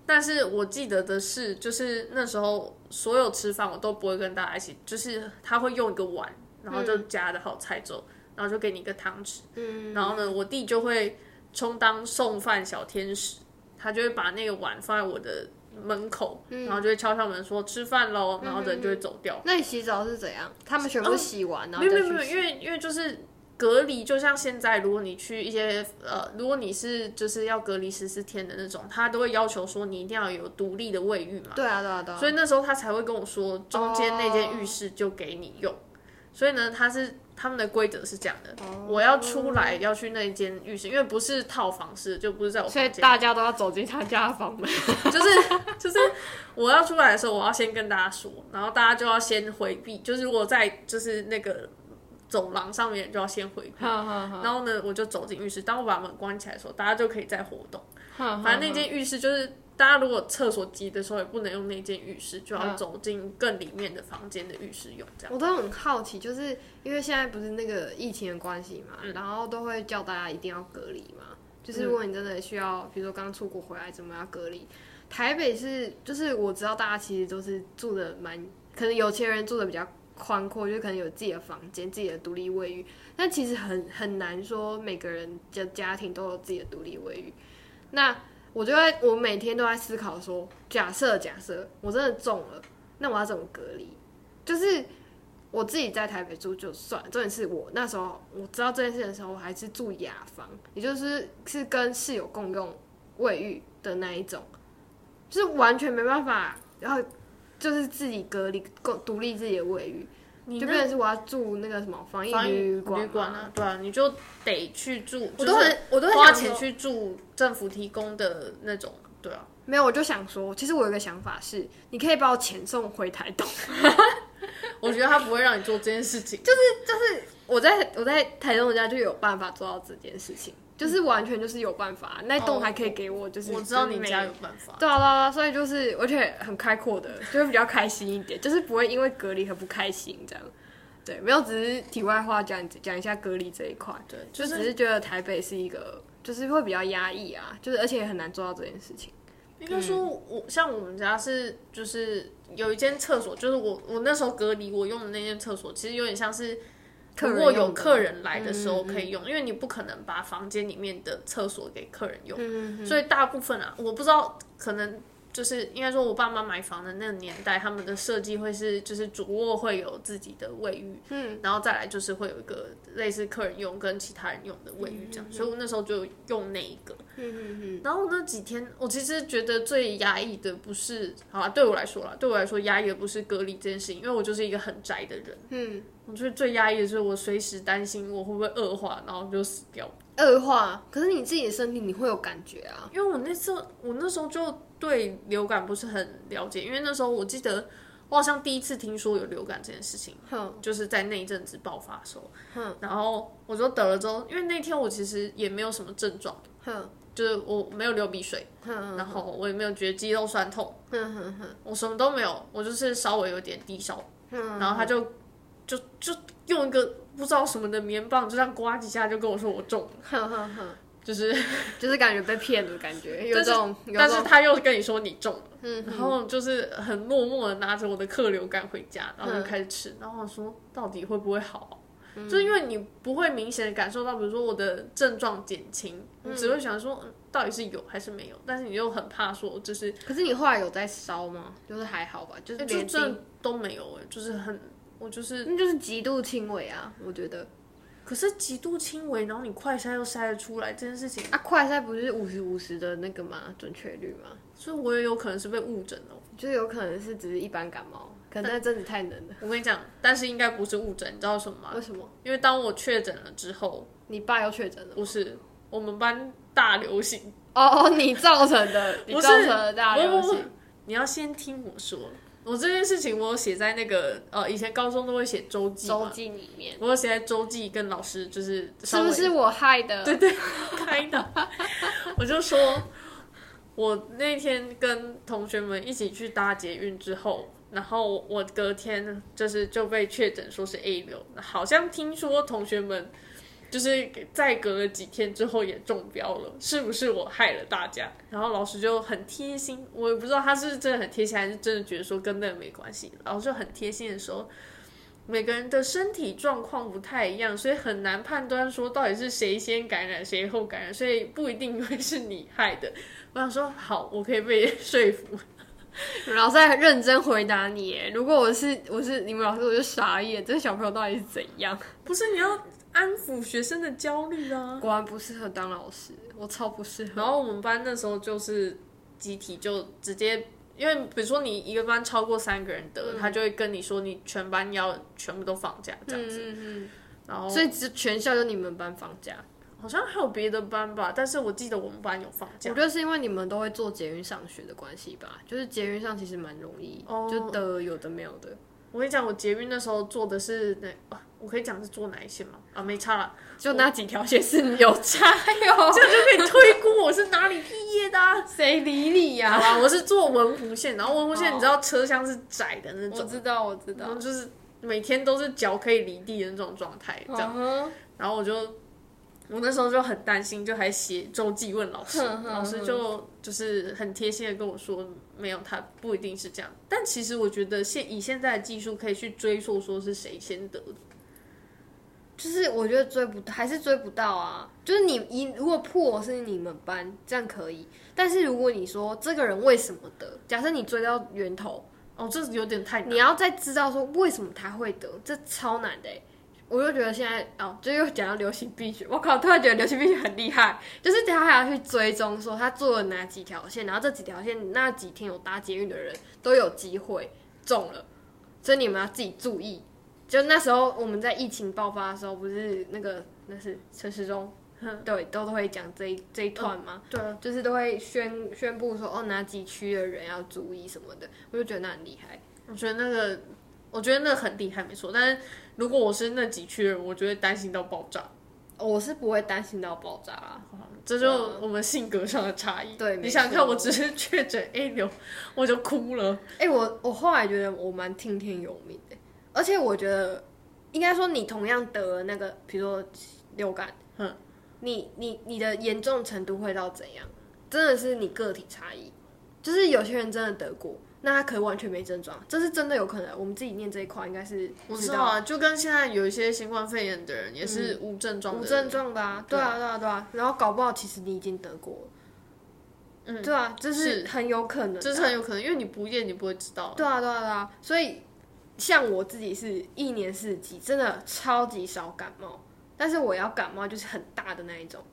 但是我记得的是，就是那时候所有吃饭我都不会跟大家一起，就是他会用一个碗，然后就夹的好菜之后，然后就给你一个汤匙，嗯，然后呢，我弟就会充当送饭小天使，他就会把那个碗放在我的门口，然后就会敲敲门说吃饭喽，然后人就会走掉。那你洗澡是怎样？他们全部洗完，然后没有没有因为因为就是隔离，就像现在，如果你去一些呃，如果你是就是要隔离十四天的那种，他都会要求说你一定要有独立的卫浴嘛。对啊对啊对啊。所以那时候他才会跟我说，中间那间浴室就给你用。所以呢，他是他们的规则是这样的，我要出来要去那间浴室，因为不是套房式，就不是在我所以，大家都要走进他家的房门。就是就是我要出来的时候，我要先跟大家说，然后大家就要先回避，就是如果在就是那个走廊上面就要先回。然后呢，我就走进浴室。当我把门关起来的时候，大家就可以再活动。反反正那间浴室就是大家如果厕所急的时候，也不能用那间浴室，就要走进更里面的房间的浴室用。这样我都很好奇，就是因为现在不是那个疫情的关系嗯嘛，然后都会叫大家一定要隔离嘛。就是如果你真的需要，比如说刚出国回来，怎么要隔离？台北是，就是我知道大家其实都是住的蛮，可能有钱人住的比较宽阔，就可能有自己的房间、自己的独立卫浴，但其实很很难说每个人的家庭都有自己的独立卫浴。那我就会，我每天都在思考说，假设假设我真的中了，那我要怎么隔离？就是我自己在台北住就算，重点是我那时候我知道这件事的时候，我还是住雅房，也就是是跟室友共用卫浴的那一种，就是完全没办法，然后就是自己隔离、共独立自己的卫浴，你就变成是我要住那个什么防疫旅馆嘛旅馆啊，对啊，你就得去住，我都是很我都很花钱去住政府提供的那种，对啊。没有，我就想说，其实我有个想法是，你可以把我遣送回台东。我觉得他不会让你做这件事情，就是就是我在我在台东家就有办法做到这件事情，就是完全就是有办法，那栋还可以给我，就是我知道你就是每家有办法。对啊对啊，所以就是而且很开阔的，就会比较开心一点，就是不会因为隔离很不开心这样。对，没有，只是题外话讲讲一下隔离这一块，对，就就只是觉得台北是一个，就是会比较压抑啊，就是而且很难做到这件事情。应该说我，像我们家是就是有一间厕所，就是我我那时候隔离我用的那间厕所，其实有点像是如果有客人来的时嗯候可以用，因为你不可能把房间里面的厕所给客人用，嗯所以大部分啊，我不知道可能。就是应该说，我爸妈买房的那个年代，他们的设计会是，就是主卧会有自己的卫浴，嗯，然后再来就是会有一个类似客人用跟其他人用的卫浴这样，所以我那时候就用那一个，然后那几天，我其实觉得最压抑的不是，好啦，对我来说啦，对我来说压抑的不是隔离这件事情，因为我就是一个很宅的人。嗯，我觉得最压抑的就是我随时担心我会不会恶化，然后就死掉。恶化，可是你自己的身体你会有感觉啊。因为我那次我那时候就对流感不是很了解，因为那时候我记得我好像第一次听说有流感这件事情，哼，就是在那一阵子爆发的时候，哼，然后我就得了之后，因为那天我其实也没有什么症状，哼，就是我没有流鼻水，哼，然后我也没有觉得肌肉酸痛。哼哼哼，我什么都没有，我就是稍微有点低烧，嗯然后他就就就用一个不知道什么的棉棒，就这样刮几下就跟我说我中了，哼哼哼，就是，就是感觉被骗的感觉，有这种，但是他又跟你说你中了，嗯，然后就是很默默的拿着我的客流感回家，然后就开始吃，然后说到底会不会好啊、就是因为你不会明显的感受到，比如说我的症状减轻，你只会想说、嗯、到底是有还是没有，但是你又很怕说就是可是你后来有在烧吗？就是还好吧，就是哎就连真的都没有哎、就是很我就是那就是极度轻微啊，我觉得。可是极度轻微，然后你快筛又筛得出来这件事情，啊，快筛不是五十五十的那个吗？准确率吗？所以我也有可能是被误诊了。就是有可能是只是一般感冒，可能那真的太冷了。我跟你讲，但是应该不是误诊，你知道什么吗？为什么？因为当我确诊了之后，你爸又确诊了？不是我们班大流行，哦哦，你造成的，你造成的大流不不不行。你要先听我说，我这件事情我有写在那个呃，以前高中都会写周记周，记里面我有写在周记跟老师就是是不是我害的？对对，开的。我就说，我那天跟同学们一起去搭捷运之后，然后我隔天就是就被确诊说是 A 流，好像听说同学们就是再隔了几天之后也中标了，是不是我害了大家？然后老师就很贴心，我也不知道他是真的很贴心，还是真的觉得说跟那个没关系。老师就很贴心的说。每个人的身体状况不太一样，所以很难判断说到底是谁先感染谁后感染，所以不一定会是你害的。我想说，好，我可以被说服。老师在认真回答你。如果我是我是你们老师，我就傻眼，这小朋友到底是怎样？不是你要安抚学生的焦虑啊。果然不适合当老师，我超不适合。然后我们班那时候就是集体就直接，因为比如说你一个班超过三个人得，他就会跟你说你全班要全部都放假这样子。嗯嗯然后嗯，所以只全校就你们班放假。好像还有别的班吧，但是我记得我们班有放假我。觉得是因为你们都会坐捷运上学的关系吧，就是捷运上其实蛮容易，哦就得有的没有的，我跟你讲，我捷运那时候坐的是那啊，我可以讲是坐哪一线吗？啊，没差了，就那几条线是有差哟，这样就可以推估我是哪里毕业的、啊。谁理你呀、好吧，我是坐文湖线，然后文湖线哦你知道车厢是窄的那种，我知道，我知道然后。就是每天都是脚可以离地的那种状态，这样。然后我就我那时候就很担心，就还写周记问老师，哼哼老师就就是很贴心的跟我说，没有，他不一定是这样。但其实我觉得现以现在的技术可以去追溯说是谁先得的。就是我觉得追不还是追不到啊。就是你一如果破是你们班这样可以，但是如果你说这个人为什么得，假设你追到源头，哦，这有点太难。你要再知道说为什么他会得，这超难的欸我就觉得现在哦，就又讲到流行病学，我靠，突然觉得流行病学很厉害，就是他还要去追踪说他做了哪几条线，然后这几条线那几天有搭捷运的人都有机会中了，所以你们要自己注意。就那时候我们在疫情爆发的时候，不是那个那是陈时中，对，都都会讲这一这一段吗？对啊，就是都会宣宣布说哦哪几区的人要注意什么的，我就觉得那很厉害。我觉得那个，我觉得那个很厉害，没错。但是如果我是那几区人，我就会担心到爆炸。我是不会担心到爆炸啦。这就我们性格上的差异。对你想想看，我只是确诊 A 流，我就哭了。哎、我我后来觉得我蛮听天由命的，而且我觉得应该说你同样得了那个，比如说流感，嗯，你你你的严重程度会到怎样？真的是你个体差异，就是有些人真的得过，那他可以完全没症状，这是真的有可能。我们自己念这一块应该是我知道啊，就跟现在有一些新冠肺炎的人也是无症状无症状的啊，对啊对啊对啊，然后搞不好其实你已经得过了，嗯，对啊，这是很有可能的啊，这是很有可能，因为你不验你不会知道。对啊，对啊，对啊，所以像我自己是一年四季真的超级少感冒，但是我要感冒就是很大的那一种，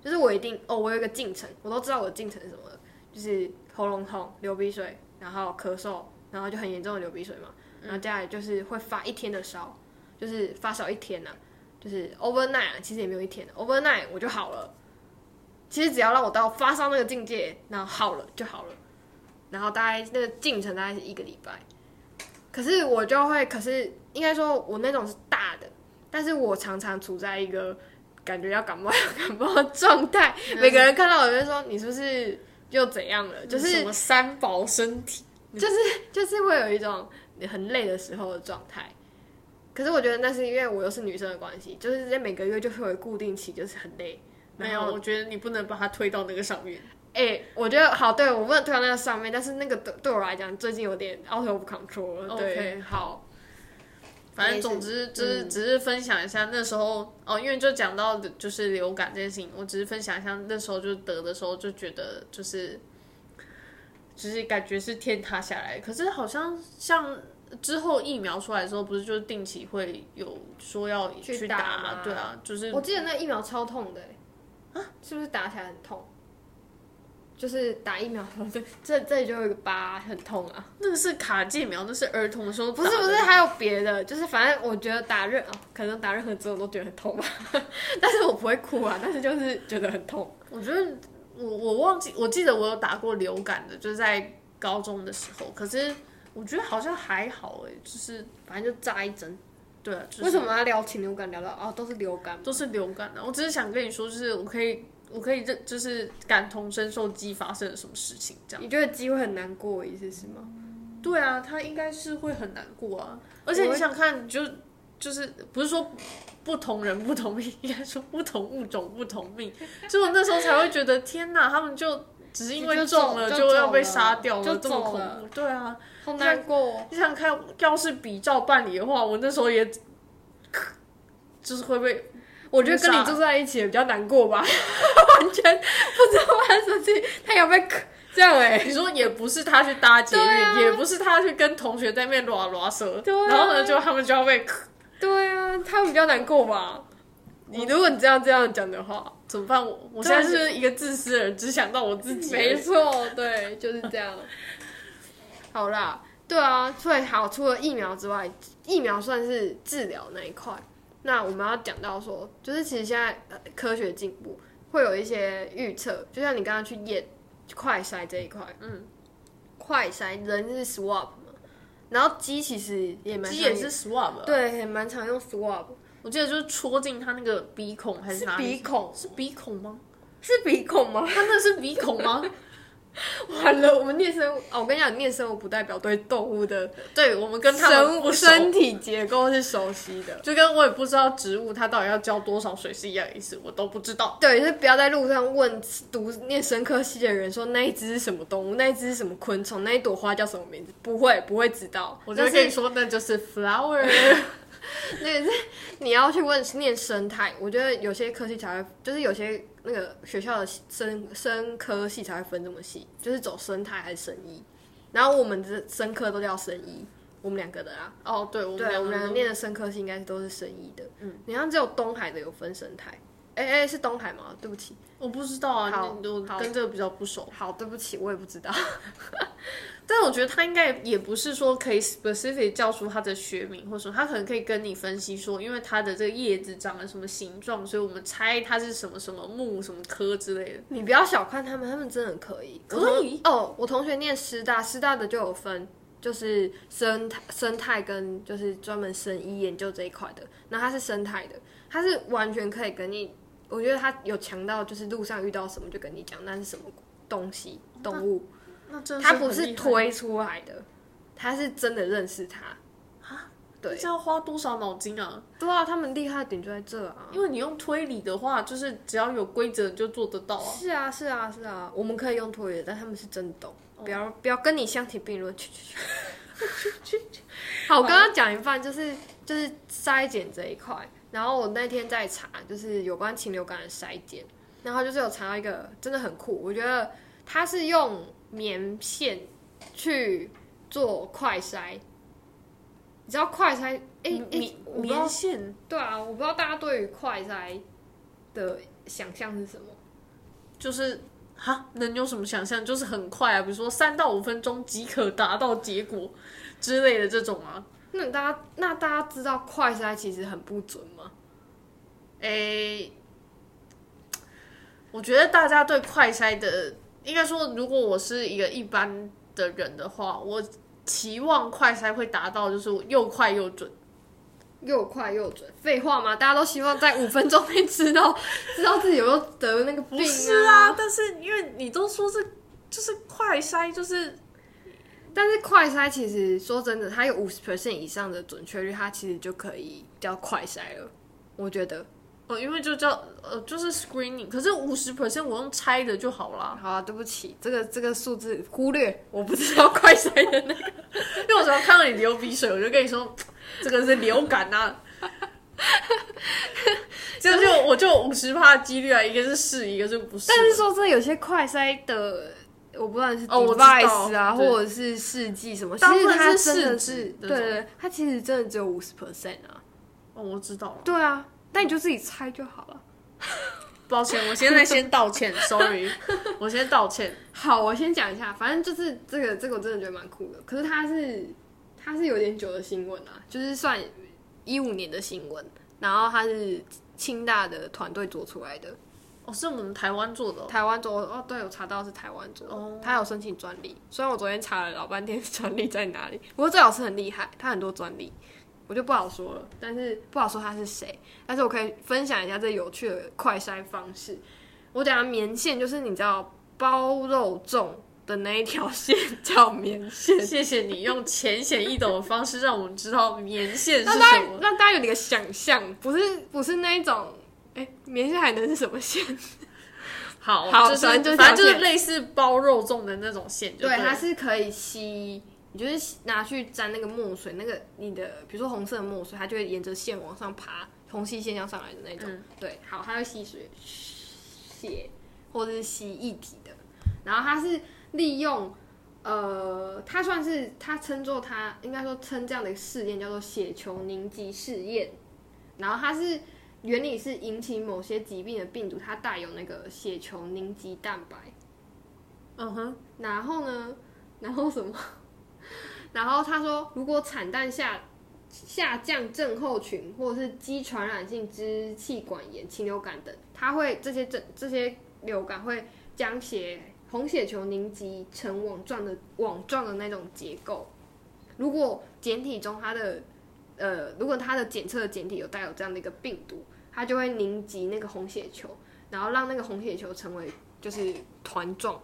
就是我一定哦，我有一个进程，我都知道我的进程是什么了，就是喉咙痛、流鼻水，然后咳嗽，然后就很严重的流鼻水嘛，然后接下来就是会发一天的烧，就是发烧一天呐、就是 overnight，啊其实也没有一天，overnight 我就好了。其实只要让我到发烧那个境界，然后好了就好了。然后大概那个进程大概是一个礼拜，可是我就会，可是应该说我那种是大的，但是我常常处在一个感觉要感冒要感冒的状态。每个人看到我就会说你是不是又怎样了？就是什么三宝身体，就是就是会有一种你很累的时候的状态。可是我觉得那是因为我又是女生的关系，就是在每个月就会有固定期，就是很累。没有，我觉得你不能把它推到那个上面。哎、我觉得好，对我不能推到那个上面，但是那个对对我来讲，最近有点 out of control。对好，反正总之就是只是分享一下那时候哦，因为就讲到的就是流感这件事情，我只是分享一下那时候就得的时候就觉得就是，就是感觉是天塌下来。可是好像像之后疫苗出来的时候，不是就定期会有说要去去打吗嘛？对啊，就是我记得那疫苗超痛的、欸，啊，是不是打起来很痛？就是打疫苗的时候，这这这里就有一个疤，很痛啊。那个是卡介苗，那是儿童的时候的不是不是，还有别的，就是反正我觉得打任哦，可能打任何针我都觉得很痛吧，但是我不会哭啊，但是就是觉得很痛。我觉得我我忘记，我记得我有打过流感的，就是在高中的时候，可是我觉得好像还好哎，就是反正就扎一针。对啊，就是为什么要聊禽流感？聊到哦，都是流感，都是流感的。我只是想跟你说，就是我可以，我可以认，就是感同身受鸡发生了什么事情这样。你觉得鸡会很难过，意思是吗？对啊，他应该是会很难过啊。而且你想看，就就是不是说不同人不同命，应该说不同物种不同命。就我那时候才会觉得，天哪，他们就只是因为中了就要被杀掉了，这么恐怖。对啊。好难过！你想看，要是比照办理的话，我那时候也，就是会被。我觉得跟你住在一起比较难过吧，完全不知道发生什么事，他有被这样哎。你说也不是他去搭捷运，也不是他去跟同学在那边拉拉舌，然后呢，就他们就要被。对啊，他们比较难过吧？你如果你这样这样讲的话，怎么办？我我现在是一个自私的人，只想到我自己。没错，对，就是这样。好啦，对啊，所以好，除了疫苗之外，疫苗算是治疗那一块。那我们要讲到说，就是其实现在科学进步，会有一些预测，就像你刚刚去验快筛这一块，嗯，快筛人是 swab 嘛，然后鸡其实也蛮鸡也是 swab，对，也蛮常用 swab。我记得就是戳进他那个鼻孔还是哪鼻孔？是鼻孔吗？是鼻孔吗？他那是鼻孔吗？完了，我们念生物哦，我跟你讲，念生物不代表对动物的，对我们跟生物身体结构是熟悉的，就跟我也不知道植物它到底要浇多少水是一样意思，我都不知道。对，就是不要在路上问读念生科系的人说那一只是什么动物，那一只是什么昆虫，那一朵花叫什么名字，不会，不会知道。我就跟你说，那就是 flower。那个是你要去问念生态，我觉得有些科系才会，就是有些那个学校的生生科系才会分这么细，就是走生态还是生医。然后我们的生科都叫生医，我们两个的啊。哦，对，对，我们两个念的生科系应该都是生医的。嗯，你像只有东海的有分生态。哎哎，是东海吗？对不起，我不知道啊，我跟这个比较不熟。好，对不起，我也不知道。但我觉得他应该也不是说可以 specific 叫出他的学名，或者说他可能可以跟你分析说，因为它的这个叶子长了什么形状，所以我们猜它是什么什么木什么科之类的。你不要小看他们，他们真的可以。可以哦，我同学念师大，师大的就有分，就是生态生态跟就是专门生医研究这一块的。那他是生态的，他是完全可以跟你。我觉得他有强到，就是路上遇到什么就跟你讲那是什么东西动物，他不是推出来的，他是真的认识他啊。对，这要花多少脑筋啊？对啊，他们厉害的点就在这啊。因为你用推理的话，就是只要有规则就做得到啊。是啊，是啊，是啊，我们可以用推理，但他们是真懂，不要不要跟你相提并论。去去去去去。好，我刚刚讲一半，就是就是筛检这一块。然后我那天在查，就是有关禽流感的筛检，然后就是有查到一个真的很酷，我觉得它是用棉片去做快筛，你知道快筛？哎，棉棉线？对啊，我不知道大家对于快筛的想象是什么，就是哈，能有什么想象？就是很快啊，比如说三到五分钟即可达到结果之类的这种啊。那大家那大家知道快筛其实很不准吗？诶，我觉得大家对快筛的，应该说，如果我是一个一般的人的话，我期望快筛会达到就是又快又准，又快又准。废话嘛？大家都希望在五分钟内知道知道自己有没有得那个病啊？但是因为你都说是就是快筛就是。但是快筛其实说真的，它有五十 percent 以上的准确率，它其实就可以叫快筛了。我觉得，哦，因为就叫呃，就是 screening。可是五十 percent 我用猜的就好了。好啊，对不起，这个这个数字忽略，我不知 道快筛的那个。因为我只要看到你流鼻水，我就跟你说这个是流感啊。这就我就五十趴几率啊，一个是是，一个是不是。但是说这有些快筛的。我不知道是 device 啊，或者是试剂什么，其实它真的是，对对，它其实真的只有五十 percent 啊。哦，我知道了。对啊，那你就自己猜就好了。抱歉，我现在先道歉，sorry，我先道歉。好，我先讲一下，反正就是这个，这个我真的觉得蛮酷的。可是它是，它是有点久的新闻啊，就是算一五年的新闻，然后它是清大的团队做出来的。哦，是我们台湾做的哦。台湾做哦，对，我查到是台湾做的，哦他有申请专利。虽然我昨天查了老半天 专利在哪里，不过这老师很厉害，他很多专利，我就不好说了。但是不好说他是谁，但是我可以分享一下这有趣的快筛方式。我讲的棉线就是你知道包肉粽的那一条线叫棉线，谢谢你用浅显易懂的方式让我们知道棉线是什么。家让大家有点想象，不是不是那一种，哎、棉线还能是什么线？好，好就是反正就是类似包肉粽的那种线就对，它是可以吸，你就是拿去沾那个墨水，那个你的比如说红色的墨水，它就会沿着线往上爬，虹吸线要上来的那种。嗯对，好，它会吸水、血或者是吸液体的，然后它是利用。呃，它算是它称作它应该说称这样的一个试验叫做血球凝集试验，然后它是原理是引起某些疾病的病毒，它带有那个血球凝集蛋白，嗯哼，然后呢，然后什么？然后他说，如果产蛋下下降症候群或者是肌传染性支气管炎、禽流感等，它会这些症这些流感会将血红血球凝集成网状的网状的那种结构。如果简体中它的呃，如果它的检测的简体有带有这样的一个病毒，它就会凝集那个红血球，然后让那个红血球成为就是团状，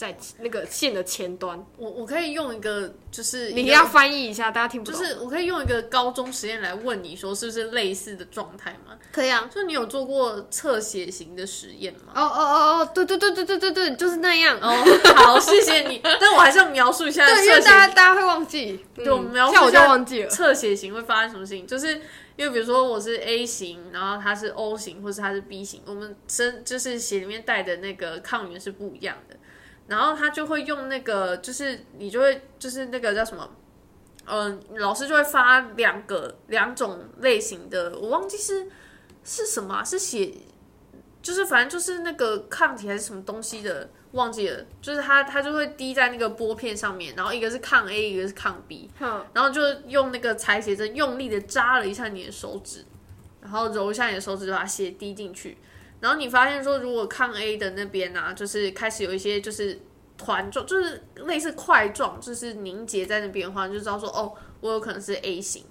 在那个线的前端。我我可以用一个就是你要翻译一下，大家听不懂。就是我可以用一个高中实验来问你说是不是类似的状态吗？可以啊。就你有做过侧血型的实验吗？哦哦哦哦，对对对对对对对，就是那样。哦，好，谢谢你。但我还是要描述一下对，因为大家大家会忘记，对我嗯描述一下就忘记了。侧血型会发生什么事情，就是因为比如说我是 A 型，然后他是 O 型，或是他是 B 型，我们身就是血里面带的那个抗原是不一样的，然后他就会用那个，就是你就会就是那个叫什么，嗯、老师就会发两个两种类型的，我忘记是是什么、啊，是写，就是反正就是那个抗体还是什么东西的。忘记了，就是它，它就会滴在那个玻片上面，然后一个是抗 A，一个是抗 B，哼，然后就用那个裁血针用力的扎了一下你的手指，然后揉一下你的手指，就把血滴进去。然后你发现说，如果抗 A 的那边呢、就是开始有一些就是团状，就是类似块状，就是凝结在那边的话，你就知道说，哦，我有可能是 A 型。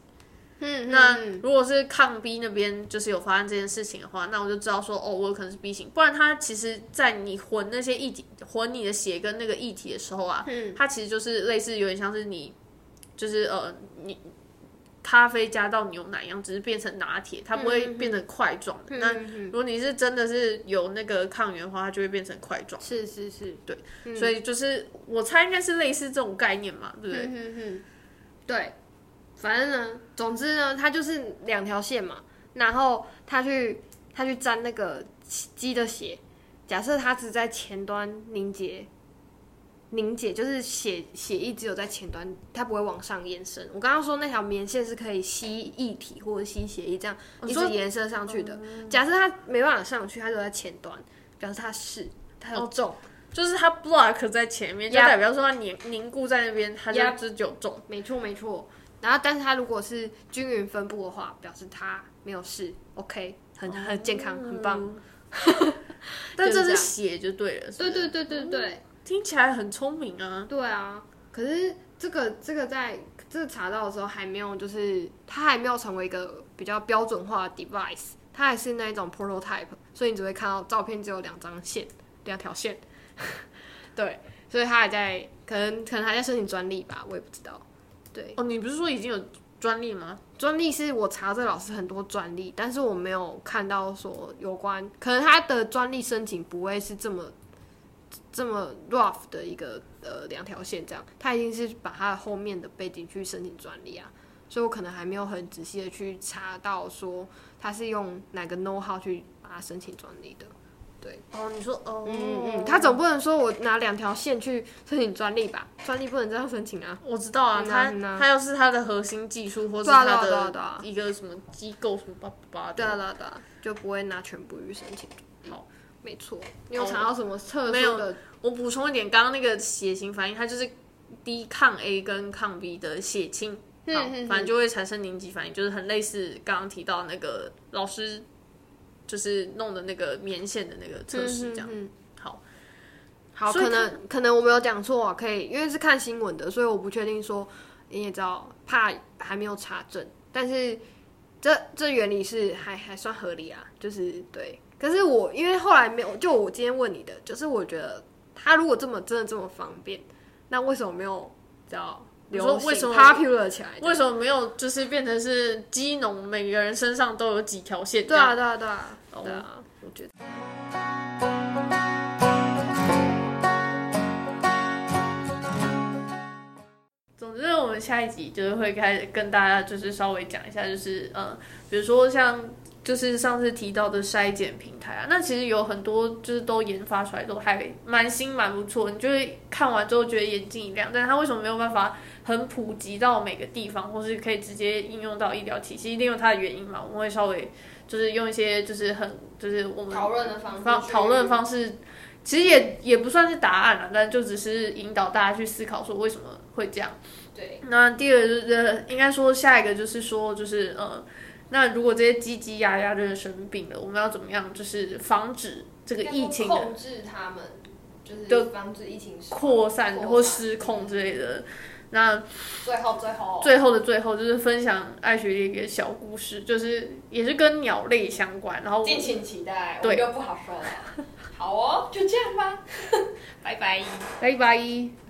嗯，那嗯如果是抗 B 那边就是有发生这件事情的话，那我就知道说，哦，我有可能是 B 型。不然它其实，在你混那些液体、混你的血跟那个液体的时候啊，嗯它其实就是类似有点像是你，就是呃，你咖啡加到牛奶一样，只是变成拿铁，它不会变成块状的。那嗯如果你是真的是有那个抗原的话，它就会变成块状。是是是，对，所以就是我猜应该是类似这种概念嘛，对不对？对，反正呢，总之呢，它就是两条线嘛，然后他去他去沾那个鸡的血，假设它只在前端凝结。凝结就是血血液只有在前端，它不会往上延伸。我刚刚说那条棉线是可以吸液体或者吸血液，这样一直延伸上去的。假设它没办法上去，它就在前端，表示它是它有重。就是它 block 在前面，就呀代表说它凝凝固在那边，它就呀只有重。没错没错。然后，但是它如果是均匀分布的话，表示它没有事，OK，很很健康，很棒。但这是血就对了，对对对对对，听起来很聪明啊。对啊。可是这个这个在这个查到的时候还没有，就是它还没有成为一个比较标准化的 device，它还是那一种 prototype，所以你只会看到照片只有两张线，两条线。对，所以它还在可能可能还在申请专利吧，我也不知道。对，哦，你不是说已经有专利吗？专利是我查这个老师很多专利，但是我没有看到说有关，可能他的专利申请不会是这么这么 rough 的一个呃两条线这样，他一定是把他的后面的背景去申请专利啊，所以我可能还没有很仔细的去查到说他是用哪个 know how 去把它申请专利的。对哦，你说哦，嗯嗯，他总不能说我拿两条线去申请专利吧？专利不能这样申请啊。我知道啊，他他要是他的核心技术，或是对啊对啊他的一个什么机构什么叭叭叭对啊的，对啊对啊，就不会拿全部去申请。好，没错。你有查到什么特没有殊的？我补充一点，刚刚那个血型反应，它就是低抗 A 跟抗 B 的血清，好嗯反正就会产生凝集反应，就是很类似刚刚提到那个老师就是弄的那个棉线的那个测试，这样。嗯嗯嗯好，好，所以可能可能我没有讲错啊，可以，因为是看新闻的，所以我不确定说你也知道，怕还没有查证，但是这这原理是还还算合理啊，就是对。可是我因为后来没有，就我今天问你的，就是我觉得他如果这么真的这么方便，那为什么没有知道你说流行为什么 popular 起来？为什么没有就是变成是基农，每个人身上都有几条线？对啊，对啊，对啊，哦对啊，我觉得。总之，我们下一集就是会开始跟大家就是稍微讲一下，就是嗯，比如说像就是上次提到的筛检平台啊，那其实有很多就是都研发出来都还蛮新蛮不错，你就会看完之后觉得眼睛一亮，但是它为什么没有办法很普及到每个地方，或是可以直接应用到医疗体系，一定有它的原因嘛？我们会稍微就是用一些就是很就是我们讨论的方讨论方式，其实也也不算是答案了，但就只是引导大家去思考说为什么会这样。对，那第二个就是应该说下一个就是说就是呃，那如果这些鸡鸡鸭鸭真的生病了，我们要怎么样就是防止这个疫情的控制他们，就是的防止疫情扩散或失控之类的。那最后最后最后的最后就是分享爱学的一个小故事，就是也是跟鸟类相关，然后我敬请期待，对我就不好说了。好哦，就这样吧，拜拜。拜拜。